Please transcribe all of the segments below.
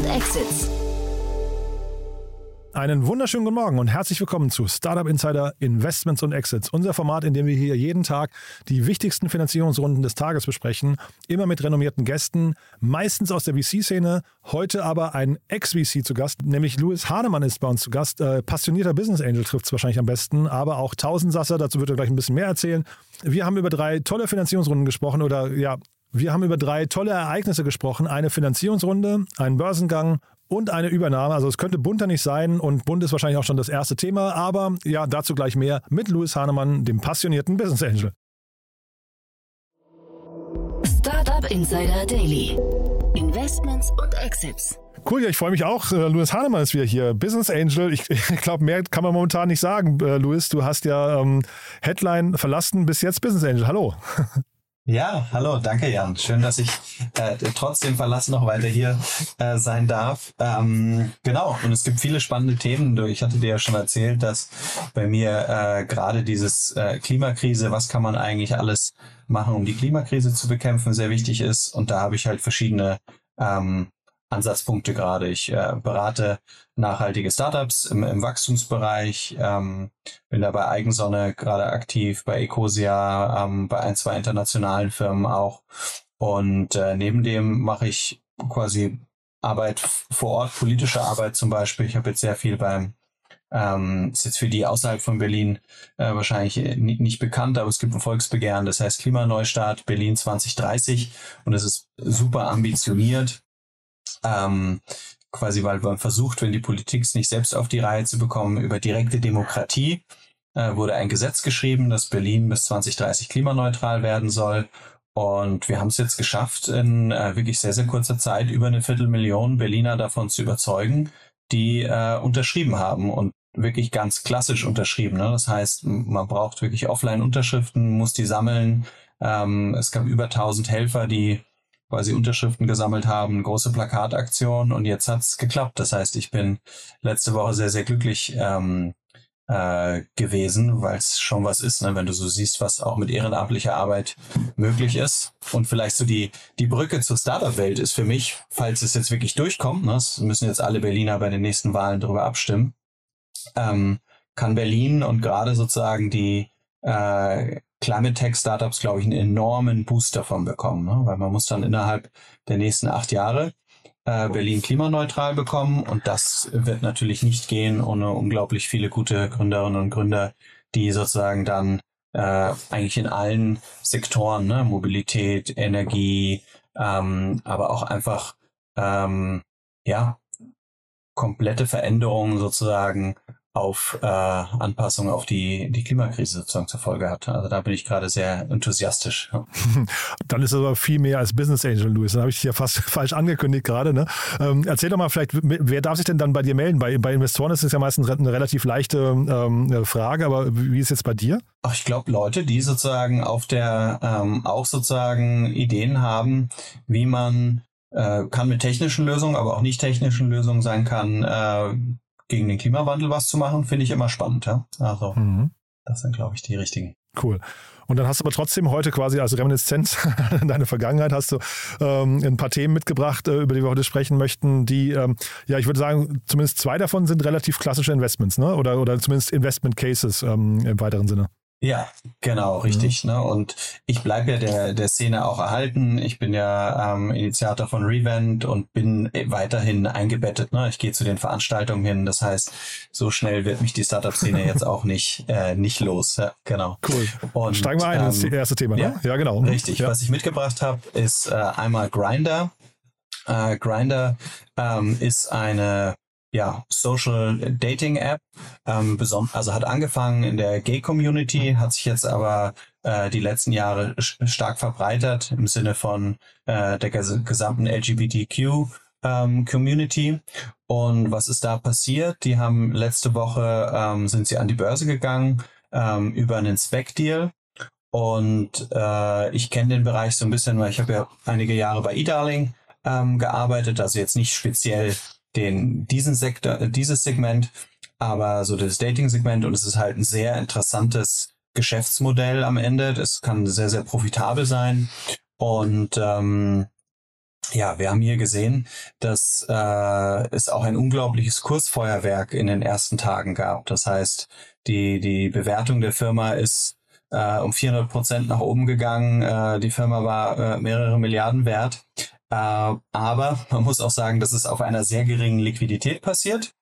und Exits. Einen wunderschönen guten Morgen und herzlich willkommen zu Startup Insider Investments und Exits, unser Format, in dem wir hier jeden Tag die wichtigsten Finanzierungsrunden des Tages besprechen, immer mit renommierten Gästen, meistens aus der VC-Szene, heute aber ein Ex-VC zu Gast, nämlich Louis Hahnemann ist bei uns zu Gast, äh, passionierter Business Angel trifft es wahrscheinlich am besten, aber auch Tausendsasser, dazu wird er gleich ein bisschen mehr erzählen. Wir haben über drei tolle Finanzierungsrunden gesprochen oder ja, wir haben über drei tolle Ereignisse gesprochen. Eine Finanzierungsrunde, einen Börsengang und eine Übernahme. Also es könnte bunter nicht sein und bunt ist wahrscheinlich auch schon das erste Thema, aber ja, dazu gleich mehr mit Louis Hahnemann, dem passionierten Business Angel. Startup Insider Daily. Investments und Exits. Cool, ja, ich freue mich auch. Äh, Louis Hahnemann ist wieder hier, Business Angel. Ich, ich glaube, mehr kann man momentan nicht sagen. Äh, Louis, du hast ja ähm, Headline verlassen, bis jetzt Business Angel. Hallo. Ja, hallo, danke Jan. Schön, dass ich äh, trotzdem Verlass noch weiter hier äh, sein darf. Ähm, genau, und es gibt viele spannende Themen. Ich hatte dir ja schon erzählt, dass bei mir äh, gerade dieses äh, Klimakrise, was kann man eigentlich alles machen, um die Klimakrise zu bekämpfen, sehr wichtig ist. Und da habe ich halt verschiedene ähm, Ansatzpunkte gerade. Ich äh, berate nachhaltige Startups im, im Wachstumsbereich, ähm, bin da bei Eigensonne gerade aktiv, bei Ecosia, ähm, bei ein, zwei internationalen Firmen auch. Und äh, neben dem mache ich quasi Arbeit vor Ort, politische Arbeit zum Beispiel. Ich habe jetzt sehr viel beim ähm, ist jetzt für die außerhalb von Berlin äh, wahrscheinlich nicht bekannt, aber es gibt ein Volksbegehren, das heißt Klimaneustart Berlin 2030 und es ist super ambitioniert ähm, quasi, weil man versucht, wenn die Politik es nicht selbst auf die Reihe zu bekommen, über direkte Demokratie äh, wurde ein Gesetz geschrieben, dass Berlin bis 2030 klimaneutral werden soll. Und wir haben es jetzt geschafft, in äh, wirklich sehr, sehr kurzer Zeit über eine Viertelmillion Berliner davon zu überzeugen, die äh, unterschrieben haben und wirklich ganz klassisch unterschrieben. Ne? Das heißt, man braucht wirklich Offline-Unterschriften, muss die sammeln. Ähm, es gab über 1000 Helfer, die quasi Unterschriften gesammelt haben, große Plakataktion und jetzt hat's geklappt. Das heißt, ich bin letzte Woche sehr, sehr glücklich ähm, äh, gewesen, weil es schon was ist, ne? wenn du so siehst, was auch mit ehrenamtlicher Arbeit möglich ist. Und vielleicht so die, die Brücke zur Startup-Welt ist für mich, falls es jetzt wirklich durchkommt, ne? das müssen jetzt alle Berliner bei den nächsten Wahlen darüber abstimmen, ähm, kann Berlin und gerade sozusagen die äh, Climate Tech Startups, glaube ich, einen enormen Boost davon bekommen, ne? weil man muss dann innerhalb der nächsten acht Jahre äh, Berlin klimaneutral bekommen und das wird natürlich nicht gehen ohne unglaublich viele gute Gründerinnen und Gründer, die sozusagen dann äh, eigentlich in allen Sektoren, ne? Mobilität, Energie, ähm, aber auch einfach ähm, ja komplette Veränderungen sozusagen auf äh, Anpassung auf die, die Klimakrise sozusagen zur Folge hat. Also da bin ich gerade sehr enthusiastisch. Ja. Dann ist es aber viel mehr als Business Angel, Louis. Dann habe ich dich ja fast falsch angekündigt gerade. Ne? Ähm, erzähl doch mal vielleicht, wer darf sich denn dann bei dir melden? Bei, bei Investoren ist es ja meistens eine relativ leichte ähm, Frage, aber wie ist es jetzt bei dir? Ach, ich glaube, Leute, die sozusagen auf der ähm, auch sozusagen Ideen haben, wie man äh, kann mit technischen Lösungen, aber auch nicht technischen Lösungen sein kann, äh, gegen den Klimawandel was zu machen, finde ich immer spannend. Ja? Also mhm. das sind, glaube ich, die richtigen. Cool. Und dann hast du aber trotzdem heute quasi als Reminiszenz in deine Vergangenheit hast du ähm, ein paar Themen mitgebracht, äh, über die wir heute sprechen möchten, die, ähm, ja, ich würde sagen, zumindest zwei davon sind relativ klassische Investments, ne? Oder, oder zumindest Investment Cases ähm, im weiteren Sinne. Ja, genau, richtig. Mhm. Ne? Und ich bleibe ja der, der Szene auch erhalten. Ich bin ja ähm, Initiator von Revent und bin weiterhin eingebettet. Ne? Ich gehe zu den Veranstaltungen hin. Das heißt, so schnell wird mich die Startup-Szene jetzt auch nicht, äh, nicht los. Ja, genau. Cool. Und, Steigen wir ein ähm, ins erste Thema. Ne? Ja, ja genau. Richtig. Ja. Was ich mitgebracht habe, ist äh, einmal Grinder. Äh, Grinder ähm, ist eine ja, Social Dating App. Ähm, also hat angefangen in der Gay Community, hat sich jetzt aber äh, die letzten Jahre stark verbreitert im Sinne von äh, der ges gesamten LGBTQ ähm, Community. Und was ist da passiert? Die haben letzte Woche ähm, sind sie an die Börse gegangen ähm, über einen Spec-Deal. Und äh, ich kenne den Bereich so ein bisschen, weil ich habe ja einige Jahre bei eDarling ähm, gearbeitet, also jetzt nicht speziell den, diesen Sektor, dieses Segment, aber so das Dating-Segment und es ist halt ein sehr interessantes Geschäftsmodell am Ende. Das kann sehr, sehr profitabel sein. Und ähm, ja, wir haben hier gesehen, dass äh, es auch ein unglaubliches Kursfeuerwerk in den ersten Tagen gab. Das heißt, die, die Bewertung der Firma ist äh, um 400 Prozent nach oben gegangen. Äh, die Firma war äh, mehrere Milliarden wert. Äh, aber man muss auch sagen, dass es auf einer sehr geringen Liquidität passiert.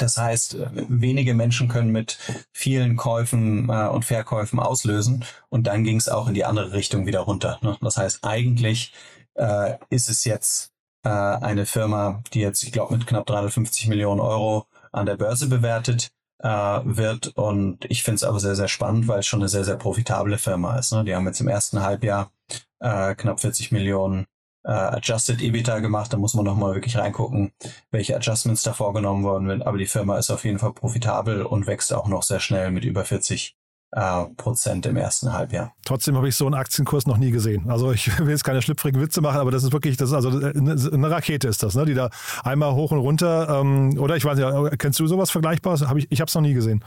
Das heißt, wenige Menschen können mit vielen Käufen äh, und Verkäufen auslösen und dann ging es auch in die andere Richtung wieder runter. Ne? Das heißt, eigentlich äh, ist es jetzt äh, eine Firma, die jetzt, ich glaube, mit knapp 350 Millionen Euro an der Börse bewertet äh, wird. Und ich finde es aber sehr, sehr spannend, weil es schon eine sehr, sehr profitable Firma ist. Ne? Die haben jetzt im ersten Halbjahr äh, knapp 40 Millionen äh, Adjusted EBITDA gemacht. Da muss man nochmal wirklich reingucken, welche Adjustments da vorgenommen worden sind. Aber die Firma ist auf jeden Fall profitabel und wächst auch noch sehr schnell mit über 40 äh, Prozent im ersten Halbjahr. Trotzdem habe ich so einen Aktienkurs noch nie gesehen. Also ich will jetzt keine schlüpfrigen Witze machen, aber das ist wirklich, das ist also eine Rakete ist das, ne? die da einmal hoch und runter. Ähm, oder ich weiß nicht, kennst du sowas Vergleichbares? Hab ich ich habe es noch nie gesehen.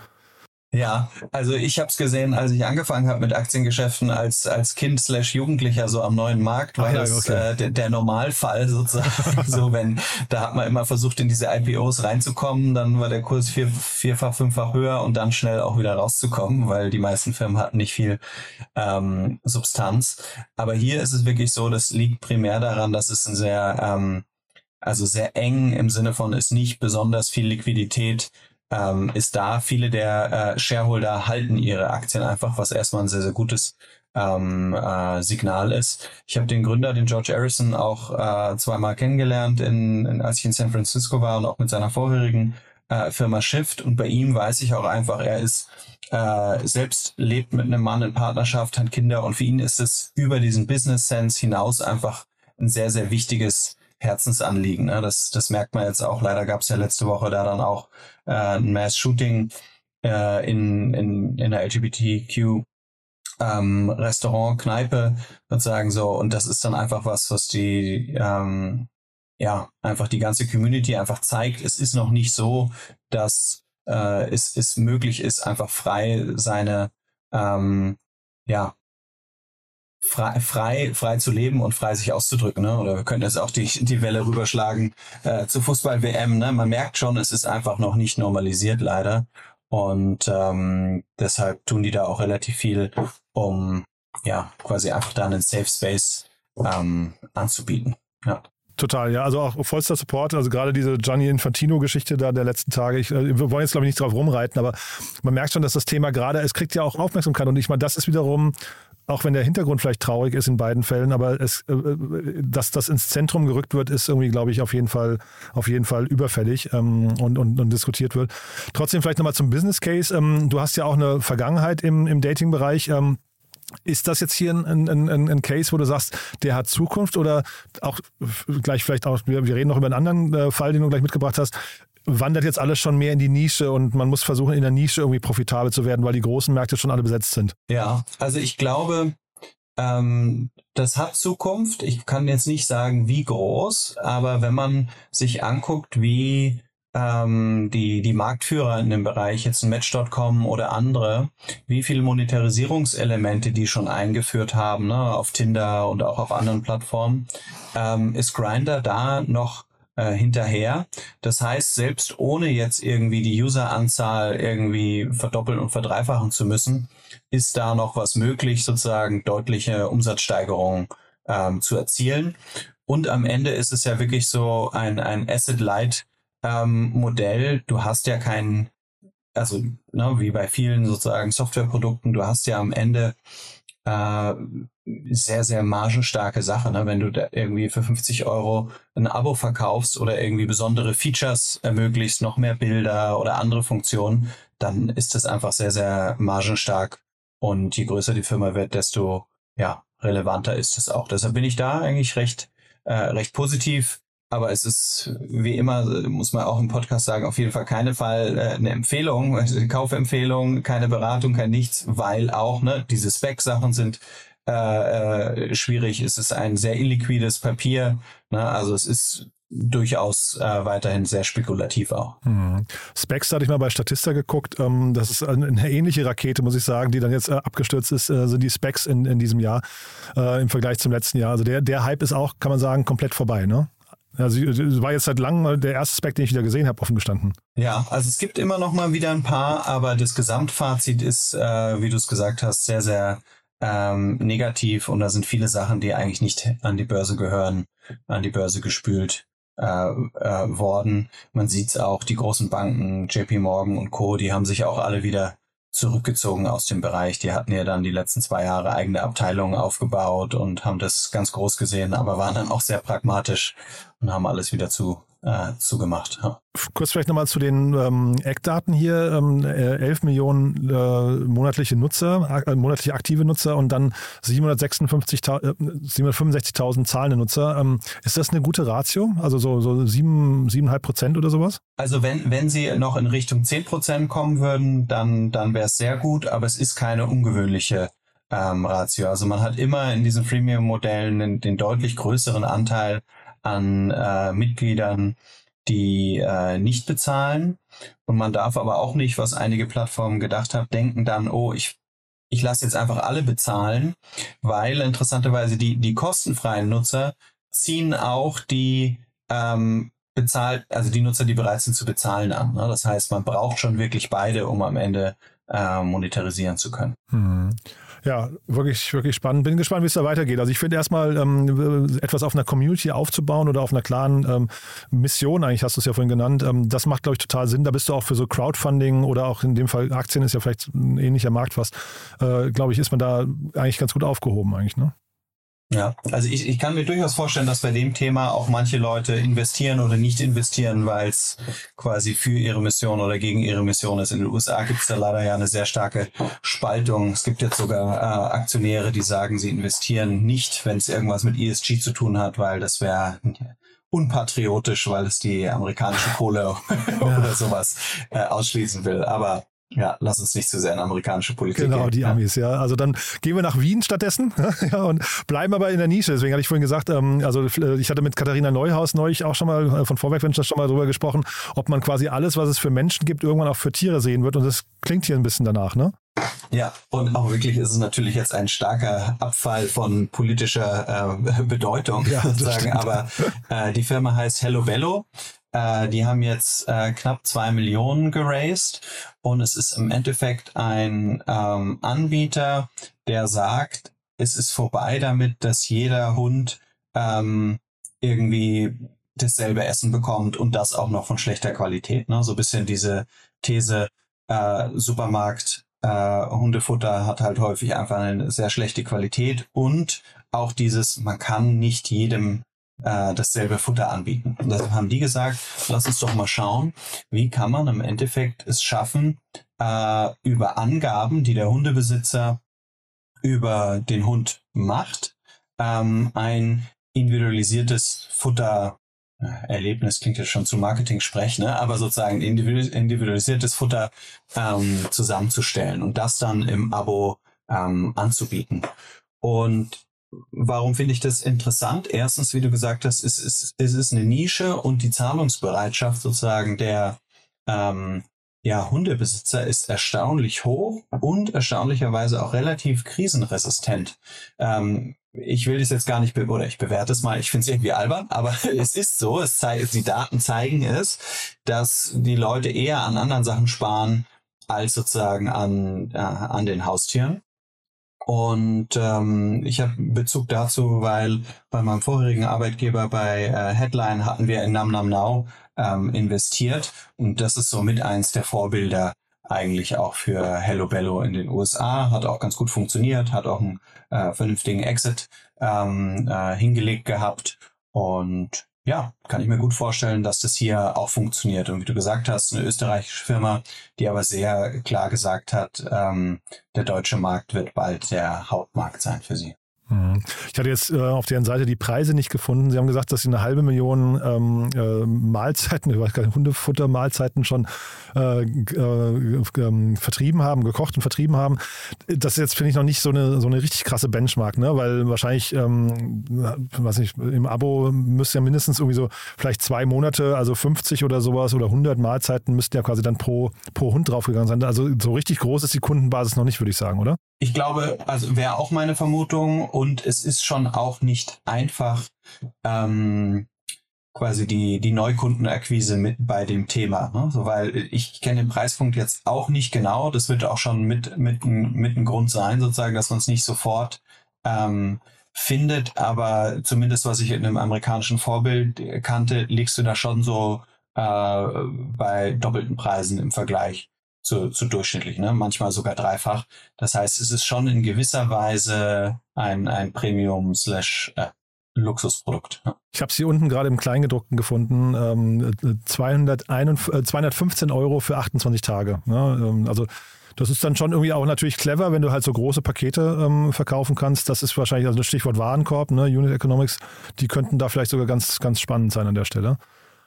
Ja, also ich habe es gesehen, als ich angefangen habe mit Aktiengeschäften als als Kind slash Jugendlicher so am neuen Markt, war ah, ja, das okay. äh, der, der Normalfall sozusagen. so wenn da hat man immer versucht in diese IPOs reinzukommen, dann war der Kurs vier, vierfach, fünffach höher und dann schnell auch wieder rauszukommen, weil die meisten Firmen hatten nicht viel ähm, Substanz. Aber hier ist es wirklich so, das liegt primär daran, dass es ein sehr ähm, also sehr eng im Sinne von ist nicht besonders viel Liquidität ähm, ist da. Viele der äh, Shareholder halten ihre Aktien einfach, was erstmal ein sehr, sehr gutes ähm, äh, Signal ist. Ich habe den Gründer, den George Harrison, auch äh, zweimal kennengelernt, in, in, als ich in San Francisco war und auch mit seiner vorherigen äh, Firma Shift. Und bei ihm weiß ich auch einfach, er ist äh, selbst lebt mit einem Mann in Partnerschaft, hat Kinder und für ihn ist es über diesen Business Sense hinaus einfach ein sehr, sehr wichtiges Herzensanliegen. Ne? Das, das merkt man jetzt auch. Leider gab es ja letzte Woche da dann auch äh, ein Mass-Shooting äh, in, in, in der LGBTQ ähm, Restaurant, Kneipe sozusagen so. Und das ist dann einfach was, was die ähm, ja einfach die ganze Community einfach zeigt. Es ist noch nicht so, dass äh, es, es möglich ist, einfach frei seine ähm, ja frei, frei, frei zu leben und frei sich auszudrücken. Ne? Oder wir können jetzt auch die, die Welle rüberschlagen äh, zur Fußball-WM. Ne? Man merkt schon, es ist einfach noch nicht normalisiert, leider. Und ähm, deshalb tun die da auch relativ viel, um ja quasi einfach da einen Safe Space ähm, anzubieten. Ja. Total, ja. Also auch vollster Support. Also gerade diese Gianni Infantino-Geschichte da der letzten Tage. Ich, äh, wir wollen jetzt, glaube ich, nicht drauf rumreiten, aber man merkt schon, dass das Thema gerade, es kriegt ja auch Aufmerksamkeit. Und ich meine, das ist wiederum auch wenn der Hintergrund vielleicht traurig ist in beiden Fällen, aber es, äh, äh, dass das ins Zentrum gerückt wird, ist irgendwie, glaube ich, auf jeden Fall, auf jeden Fall überfällig ähm, und, und, und diskutiert wird. Trotzdem vielleicht nochmal zum Business Case. Ähm, du hast ja auch eine Vergangenheit im, im Dating-Bereich. Ähm, ist das jetzt hier ein, ein, ein, ein, Case, wo du sagst, der hat Zukunft oder auch gleich vielleicht auch, wir, wir reden noch über einen anderen äh, Fall, den du gleich mitgebracht hast, wandert jetzt alles schon mehr in die Nische und man muss versuchen, in der Nische irgendwie profitabel zu werden, weil die großen Märkte schon alle besetzt sind. Ja, also ich glaube, ähm, das hat Zukunft. Ich kann jetzt nicht sagen, wie groß, aber wenn man sich anguckt, wie ähm, die, die Marktführer in dem Bereich, jetzt Match.com oder andere, wie viele Monetarisierungselemente die schon eingeführt haben, ne, auf Tinder und auch auf anderen Plattformen, ähm, ist Grinder da noch äh, hinterher. Das heißt, selbst ohne jetzt irgendwie die Useranzahl irgendwie verdoppeln und verdreifachen zu müssen, ist da noch was möglich, sozusagen deutliche Umsatzsteigerungen ähm, zu erzielen. Und am Ende ist es ja wirklich so ein, ein Asset-Light ähm. Du hast ja keinen, also ne, wie bei vielen sozusagen Softwareprodukten, du hast ja am Ende äh, sehr, sehr margenstarke Sache. Ne? Wenn du da irgendwie für 50 Euro ein Abo verkaufst oder irgendwie besondere Features ermöglichst, noch mehr Bilder oder andere Funktionen, dann ist das einfach sehr, sehr margenstark. Und je größer die Firma wird, desto ja, relevanter ist es auch. Deshalb bin ich da eigentlich recht, äh, recht positiv. Aber es ist, wie immer, muss man auch im Podcast sagen, auf jeden Fall keine Fall äh, eine Empfehlung, eine Kaufempfehlung, keine Beratung, kein nichts, weil auch ne, diese Spec-Sachen sind äh, äh, schwierig. Es ist ein sehr illiquides Papier. Ne? Also es ist durchaus äh, weiterhin sehr spekulativ auch. Mhm. Specs hatte ich mal bei Statista geguckt. Ähm, das ist eine ähnliche Rakete, muss ich sagen, die dann jetzt äh, abgestürzt ist, äh, sind die Specs in, in diesem Jahr äh, im Vergleich zum letzten Jahr. Also der, der Hype ist auch, kann man sagen, komplett vorbei, ne? Also es war jetzt seit langem der erste Spec, den ich wieder gesehen habe, offen gestanden. Ja, also es gibt immer noch mal wieder ein paar, aber das Gesamtfazit ist, äh, wie du es gesagt hast, sehr, sehr ähm, negativ und da sind viele Sachen, die eigentlich nicht an die Börse gehören, an die Börse gespült äh, äh, worden. Man sieht es auch, die großen Banken, JP Morgan und Co., die haben sich auch alle wieder zurückgezogen aus dem Bereich. Die hatten ja dann die letzten zwei Jahre eigene Abteilungen aufgebaut und haben das ganz groß gesehen, aber waren dann auch sehr pragmatisch und haben alles wieder zu äh, zugemacht. Ja. Kurz vielleicht nochmal zu den ähm, Eckdaten hier. Ähm, 11 äh, Millionen äh, monatliche Nutzer, äh, monatliche aktive Nutzer und dann 765.000 äh, zahlende Nutzer. Ähm, ist das eine gute Ratio? Also so, so 7, 7,5 Prozent oder sowas? Also wenn, wenn sie noch in Richtung 10 Prozent kommen würden, dann, dann wäre es sehr gut, aber es ist keine ungewöhnliche ähm, Ratio. Also man hat immer in diesen Freemium-Modellen den, den deutlich größeren Anteil an äh, Mitgliedern, die äh, nicht bezahlen. Und man darf aber auch nicht, was einige Plattformen gedacht haben, denken dann, oh, ich, ich lasse jetzt einfach alle bezahlen, weil interessanterweise die, die kostenfreien Nutzer ziehen auch die ähm, bezahlt, also die Nutzer, die bereit sind zu bezahlen an. Ne? Das heißt, man braucht schon wirklich beide, um am Ende äh, monetarisieren zu können. Hm. Ja, wirklich, wirklich spannend. Bin gespannt, wie es da weitergeht. Also ich finde erstmal ähm, etwas auf einer Community aufzubauen oder auf einer klaren ähm, Mission, eigentlich hast du es ja vorhin genannt, ähm, das macht, glaube ich, total Sinn. Da bist du auch für so Crowdfunding oder auch in dem Fall Aktien ist ja vielleicht ein ähnlicher Markt fast. Äh, glaube ich, ist man da eigentlich ganz gut aufgehoben eigentlich, ne? Ja, also ich, ich kann mir durchaus vorstellen, dass bei dem Thema auch manche Leute investieren oder nicht investieren, weil es quasi für ihre Mission oder gegen ihre Mission ist. In den USA gibt es da leider ja eine sehr starke Spaltung. Es gibt jetzt sogar äh, Aktionäre, die sagen, sie investieren nicht, wenn es irgendwas mit ESG zu tun hat, weil das wäre unpatriotisch, weil es die amerikanische Kohle oder sowas äh, ausschließen will. Aber ja, lass uns nicht zu sehr in amerikanische Politik Genau, gehen. die Amis, ja. Also dann gehen wir nach Wien stattdessen ja, und bleiben aber in der Nische. Deswegen hatte ich vorhin gesagt, ähm, also ich hatte mit Katharina Neuhaus neulich auch schon mal äh, von Vorwerk Ventures schon mal drüber gesprochen, ob man quasi alles, was es für Menschen gibt, irgendwann auch für Tiere sehen wird. Und das klingt hier ein bisschen danach, ne? Ja, und auch wirklich ist es natürlich jetzt ein starker Abfall von politischer äh, Bedeutung, ja, sozusagen. Aber äh, die Firma heißt Hello Bello. Äh, die haben jetzt äh, knapp zwei Millionen geraced und es ist im Endeffekt ein ähm, Anbieter, der sagt, es ist vorbei damit, dass jeder Hund ähm, irgendwie dasselbe Essen bekommt und das auch noch von schlechter Qualität. Ne? So ein bisschen diese These, äh, Supermarkt, äh, Hundefutter hat halt häufig einfach eine sehr schlechte Qualität und auch dieses, man kann nicht jedem äh, dasselbe Futter anbieten. Und deshalb haben die gesagt, lass uns doch mal schauen, wie kann man im Endeffekt es schaffen, äh, über Angaben, die der Hundebesitzer über den Hund macht, ähm, ein individualisiertes Futter Erlebnis klingt jetzt schon zu Marketing-Sprech, ne? aber sozusagen individualisiertes Futter ähm, zusammenzustellen und das dann im Abo ähm, anzubieten. Und Warum finde ich das interessant? Erstens, wie du gesagt hast, es ist, es ist eine Nische und die Zahlungsbereitschaft sozusagen der ähm, ja, Hundebesitzer ist erstaunlich hoch und erstaunlicherweise auch relativ krisenresistent. Ähm, ich will das jetzt gar nicht, oder ich bewerte es mal, ich finde es irgendwie albern, aber es ist so, es zeigt, die Daten zeigen es, dass die Leute eher an anderen Sachen sparen als sozusagen an, äh, an den Haustieren. Und ähm, ich habe Bezug dazu, weil bei meinem vorherigen Arbeitgeber bei äh, Headline hatten wir in Nam Nam Now ähm, investiert. Und das ist somit eins der Vorbilder eigentlich auch für Hello Bello in den USA. Hat auch ganz gut funktioniert, hat auch einen äh, vernünftigen Exit ähm, äh, hingelegt gehabt. Und ja, kann ich mir gut vorstellen, dass das hier auch funktioniert. Und wie du gesagt hast, eine österreichische Firma, die aber sehr klar gesagt hat, ähm, der deutsche Markt wird bald der Hauptmarkt sein für sie. Ich hatte jetzt äh, auf deren Seite die Preise nicht gefunden. Sie haben gesagt, dass sie eine halbe Million ähm, äh, Mahlzeiten, ich weiß gar nicht, Hundefutter-Mahlzeiten schon äh, äh, ähm, vertrieben haben, gekocht und vertrieben haben. Das ist jetzt, finde ich, noch nicht so eine, so eine richtig krasse Benchmark, ne? weil wahrscheinlich, ähm, weiß nicht, im Abo müsste ja mindestens irgendwie so vielleicht zwei Monate, also 50 oder sowas oder 100 Mahlzeiten müssten ja quasi dann pro, pro Hund draufgegangen sein. Also so richtig groß ist die Kundenbasis noch nicht, würde ich sagen, oder? Ich glaube, also wäre auch meine Vermutung und es ist schon auch nicht einfach, ähm, quasi die, die Neukundenakquise mit bei dem Thema. Ne? So, weil ich kenne den Preispunkt jetzt auch nicht genau. Das wird auch schon mit, mit, mit ein Grund sein, sozusagen, dass man es nicht sofort ähm, findet. Aber zumindest, was ich in einem amerikanischen Vorbild kannte, liegst du da schon so äh, bei doppelten Preisen im Vergleich zu, zu durchschnittlich, ne? manchmal sogar dreifach. Das heißt, es ist schon in gewisser Weise ein, ein Premium slash äh, Luxusprodukt. Ich habe es hier unten gerade im Kleingedruckten gefunden. Ähm, 201, äh, 215 Euro für 28 Tage. Ja, ähm, also das ist dann schon irgendwie auch natürlich clever, wenn du halt so große Pakete ähm, verkaufen kannst. Das ist wahrscheinlich also das Stichwort Warenkorb, ne? Unit Economics. Die könnten da vielleicht sogar ganz, ganz spannend sein an der Stelle.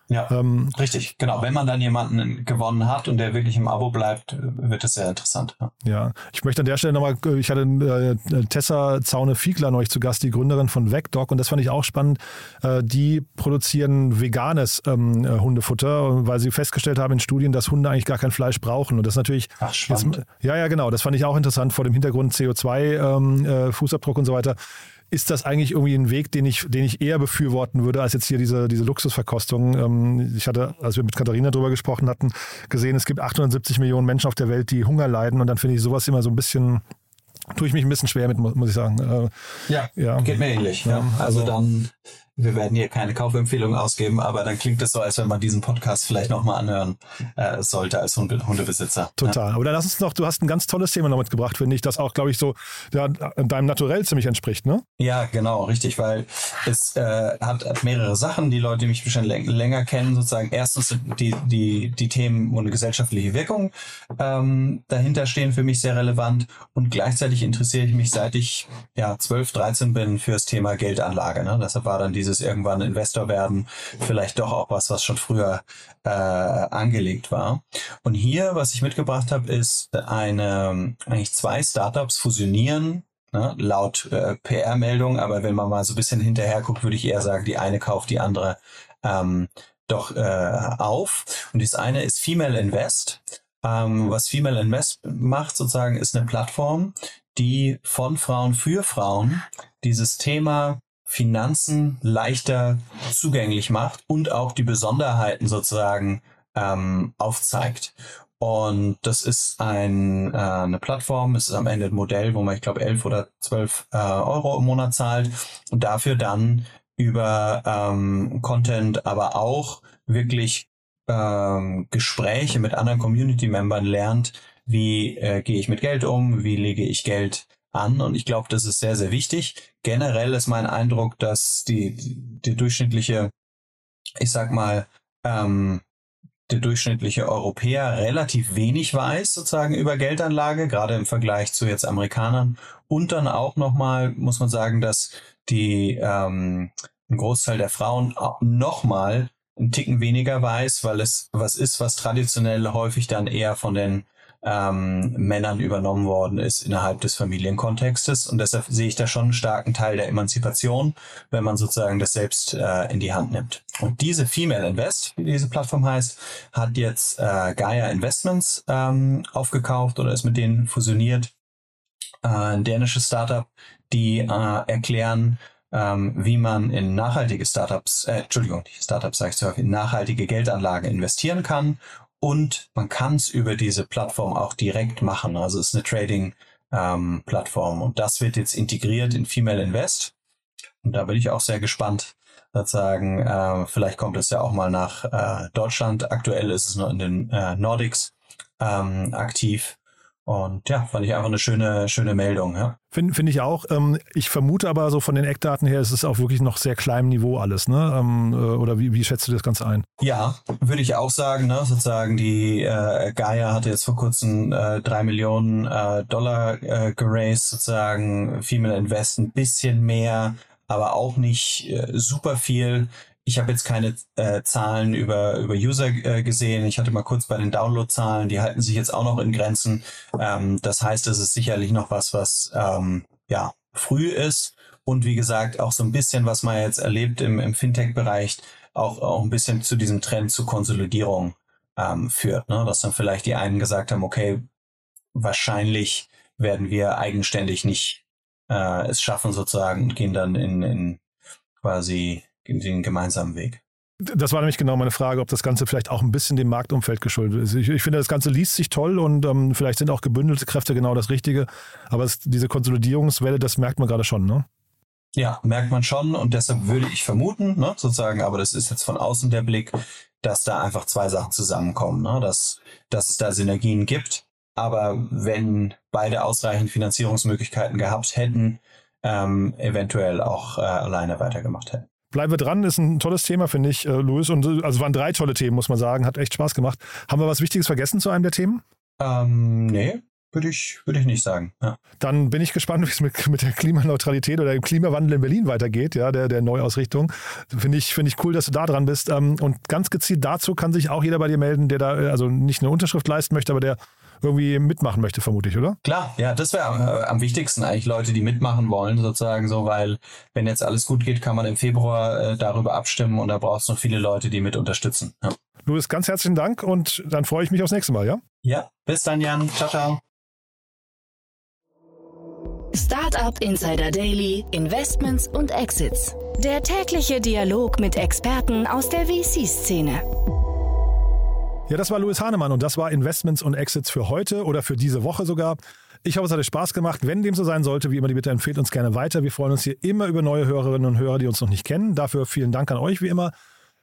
Ja, ähm, richtig, genau. Wenn man dann jemanden gewonnen hat und der wirklich im Abo bleibt, wird es sehr interessant. Ja, ja. ich möchte an der Stelle nochmal, ich hatte äh, Tessa Zaune-Fiegler neulich zu Gast, die Gründerin von VecDoc und das fand ich auch spannend. Äh, die produzieren veganes ähm, äh, Hundefutter, weil sie festgestellt haben in Studien, dass Hunde eigentlich gar kein Fleisch brauchen und das natürlich... Ach, spannend. Jetzt, ja, ja, genau. Das fand ich auch interessant vor dem Hintergrund CO2-Fußabdruck ähm, äh, und so weiter ist das eigentlich irgendwie ein Weg, den ich, den ich eher befürworten würde, als jetzt hier diese, diese Luxusverkostung. Ähm, ich hatte, als wir mit Katharina darüber gesprochen hatten, gesehen, es gibt 870 Millionen Menschen auf der Welt, die Hunger leiden und dann finde ich sowas immer so ein bisschen, tue ich mich ein bisschen schwer mit, muss ich sagen. Äh, ja, ja, geht mir ähnlich. Ja. Also, also dann wir werden hier keine Kaufempfehlung ausgeben, aber dann klingt es so, als wenn man diesen Podcast vielleicht nochmal anhören äh, sollte als Hunde Hundebesitzer. Total. Ja. Aber dann lass uns noch, du hast ein ganz tolles Thema noch mitgebracht, finde ich, das auch, glaube ich, so ja, deinem Naturell ziemlich entspricht, ne? Ja, genau, richtig, weil es äh, hat, hat, mehrere Sachen, die Leute, die mich schon länger kennen, sozusagen. Erstens die, die, die Themen, eine gesellschaftliche Wirkung ähm, dahinter stehen, für mich sehr relevant und gleichzeitig interessiere ich mich, seit ich ja 12, 13 bin, für das Thema Geldanlage. Ne? Deshalb war dann die dieses irgendwann Investor werden, vielleicht doch auch was, was schon früher äh, angelegt war. Und hier, was ich mitgebracht habe, ist eine, eigentlich zwei Startups fusionieren Ne, laut äh, PR-Meldung, aber wenn man mal so ein bisschen hinterher guckt, würde ich eher sagen, die eine kauft die andere ähm, doch äh, auf. Und das eine ist Female Invest. Ähm, was Female Invest macht, sozusagen, ist eine Plattform, die von Frauen für Frauen dieses Thema Finanzen leichter zugänglich macht und auch die Besonderheiten sozusagen ähm, aufzeigt. Und das ist ein, äh, eine Plattform, es ist am Ende ein Modell, wo man, ich glaube, 11 oder 12 äh, Euro im Monat zahlt und dafür dann über ähm, Content, aber auch wirklich ähm, Gespräche mit anderen Community-Membern lernt, wie äh, gehe ich mit Geld um, wie lege ich Geld an und ich glaube, das ist sehr, sehr wichtig. Generell ist mein Eindruck, dass die, die durchschnittliche, ich sag mal, ähm, der durchschnittliche Europäer relativ wenig weiß sozusagen über Geldanlage, gerade im Vergleich zu jetzt Amerikanern. Und dann auch nochmal muss man sagen, dass die ähm, ein Großteil der Frauen nochmal einen Ticken weniger weiß, weil es was ist, was traditionell häufig dann eher von den ähm, Männern übernommen worden ist innerhalb des Familienkontextes. Und deshalb sehe ich da schon einen starken Teil der Emanzipation, wenn man sozusagen das selbst äh, in die Hand nimmt. Und diese Female Invest, wie diese Plattform heißt, hat jetzt äh, Gaia Investments ähm, aufgekauft oder ist mit denen fusioniert. Äh, ein dänisches Startup, die äh, erklären, ähm, wie man in nachhaltige Startups, äh, Entschuldigung, Startups sage ich zu in nachhaltige Geldanlagen investieren kann und man kann es über diese Plattform auch direkt machen. Also es ist eine Trading-Plattform ähm, und das wird jetzt integriert in Female Invest. Und da bin ich auch sehr gespannt. Sozusagen, äh, vielleicht kommt es ja auch mal nach äh, Deutschland. Aktuell ist es nur in den äh, Nordics ähm, aktiv. Und ja, fand ich einfach eine schöne, schöne Meldung. Ja. Finde find ich auch. Ähm, ich vermute aber so von den Eckdaten her, ist es auch wirklich noch sehr kleinem Niveau alles, ne? Ähm, äh, oder wie, wie schätzt du das Ganze ein? Ja, würde ich auch sagen, ne? Sozusagen die äh, Gaia hatte jetzt vor kurzem äh, drei Millionen äh, Dollar äh, geraced, sozusagen Female Invest ein bisschen mehr, aber auch nicht äh, super viel. Ich habe jetzt keine äh, Zahlen über, über User äh, gesehen. Ich hatte mal kurz bei den Download-Zahlen, die halten sich jetzt auch noch in Grenzen. Ähm, das heißt, es ist sicherlich noch was, was ähm, ja früh ist. Und wie gesagt, auch so ein bisschen, was man jetzt erlebt im, im Fintech-Bereich, auch, auch ein bisschen zu diesem Trend zur Konsolidierung ähm, führt. Ne? Dass dann vielleicht die einen gesagt haben, okay, wahrscheinlich werden wir eigenständig nicht äh, es schaffen sozusagen und gehen dann in, in quasi den gemeinsamen Weg. Das war nämlich genau meine Frage, ob das Ganze vielleicht auch ein bisschen dem Marktumfeld geschuldet ist. Ich, ich finde, das Ganze liest sich toll und ähm, vielleicht sind auch gebündelte Kräfte genau das Richtige. Aber es, diese Konsolidierungswelle, das merkt man gerade schon, ne? Ja, merkt man schon und deshalb würde ich vermuten, ne, sozusagen, aber das ist jetzt von außen der Blick, dass da einfach zwei Sachen zusammenkommen, ne, dass, dass es da Synergien gibt. Aber wenn beide ausreichend Finanzierungsmöglichkeiten gehabt hätten, ähm, eventuell auch äh, alleine weitergemacht hätten. Bleiben wir dran, ist ein tolles Thema, finde ich, äh, Luis. Und äh, also waren drei tolle Themen, muss man sagen. Hat echt Spaß gemacht. Haben wir was Wichtiges vergessen zu einem der Themen? Ähm, nee, würde ich, würde ich nicht sagen. Ja. Dann bin ich gespannt, wie es mit, mit der Klimaneutralität oder dem Klimawandel in Berlin weitergeht, ja, der, der Neuausrichtung. Finde ich, finde ich cool, dass du da dran bist. Ähm, und ganz gezielt dazu kann sich auch jeder bei dir melden, der da also nicht eine Unterschrift leisten möchte, aber der irgendwie mitmachen möchte, vermutlich, oder? Klar, ja, das wäre äh, am wichtigsten eigentlich Leute, die mitmachen wollen, sozusagen so, weil wenn jetzt alles gut geht, kann man im Februar äh, darüber abstimmen und da brauchst du noch viele Leute, die mit unterstützen. Ja. Louis, ganz herzlichen Dank und dann freue ich mich aufs nächste Mal, ja? Ja, bis dann, Jan. Ciao, ciao. Startup Insider Daily, Investments und Exits. Der tägliche Dialog mit Experten aus der VC-Szene. Ja, das war Louis Hahnemann und das war Investments und Exits für heute oder für diese Woche sogar. Ich hoffe, es hat euch Spaß gemacht. Wenn dem so sein sollte, wie immer die Bitte, empfehlt uns gerne weiter. Wir freuen uns hier immer über neue Hörerinnen und Hörer, die uns noch nicht kennen. Dafür vielen Dank an euch, wie immer.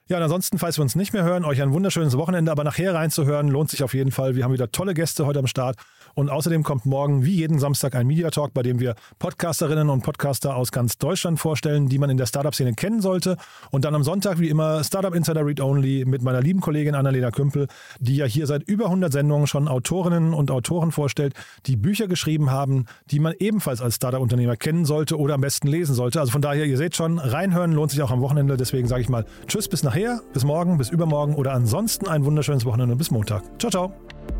Ja, und ansonsten, falls wir uns nicht mehr hören, euch ein wunderschönes Wochenende, aber nachher reinzuhören, lohnt sich auf jeden Fall. Wir haben wieder tolle Gäste heute am Start. Und außerdem kommt morgen wie jeden Samstag ein Media Talk, bei dem wir Podcasterinnen und Podcaster aus ganz Deutschland vorstellen, die man in der Startup-Szene kennen sollte. Und dann am Sonntag wie immer Startup Insider Read Only mit meiner lieben Kollegin Annalena Kümpel, die ja hier seit über 100 Sendungen schon Autorinnen und Autoren vorstellt, die Bücher geschrieben haben, die man ebenfalls als Startup-Unternehmer kennen sollte oder am besten lesen sollte. Also von daher, ihr seht schon, reinhören lohnt sich auch am Wochenende. Deswegen sage ich mal Tschüss bis nachher, bis morgen, bis übermorgen oder ansonsten ein wunderschönes Wochenende bis Montag. Ciao, ciao.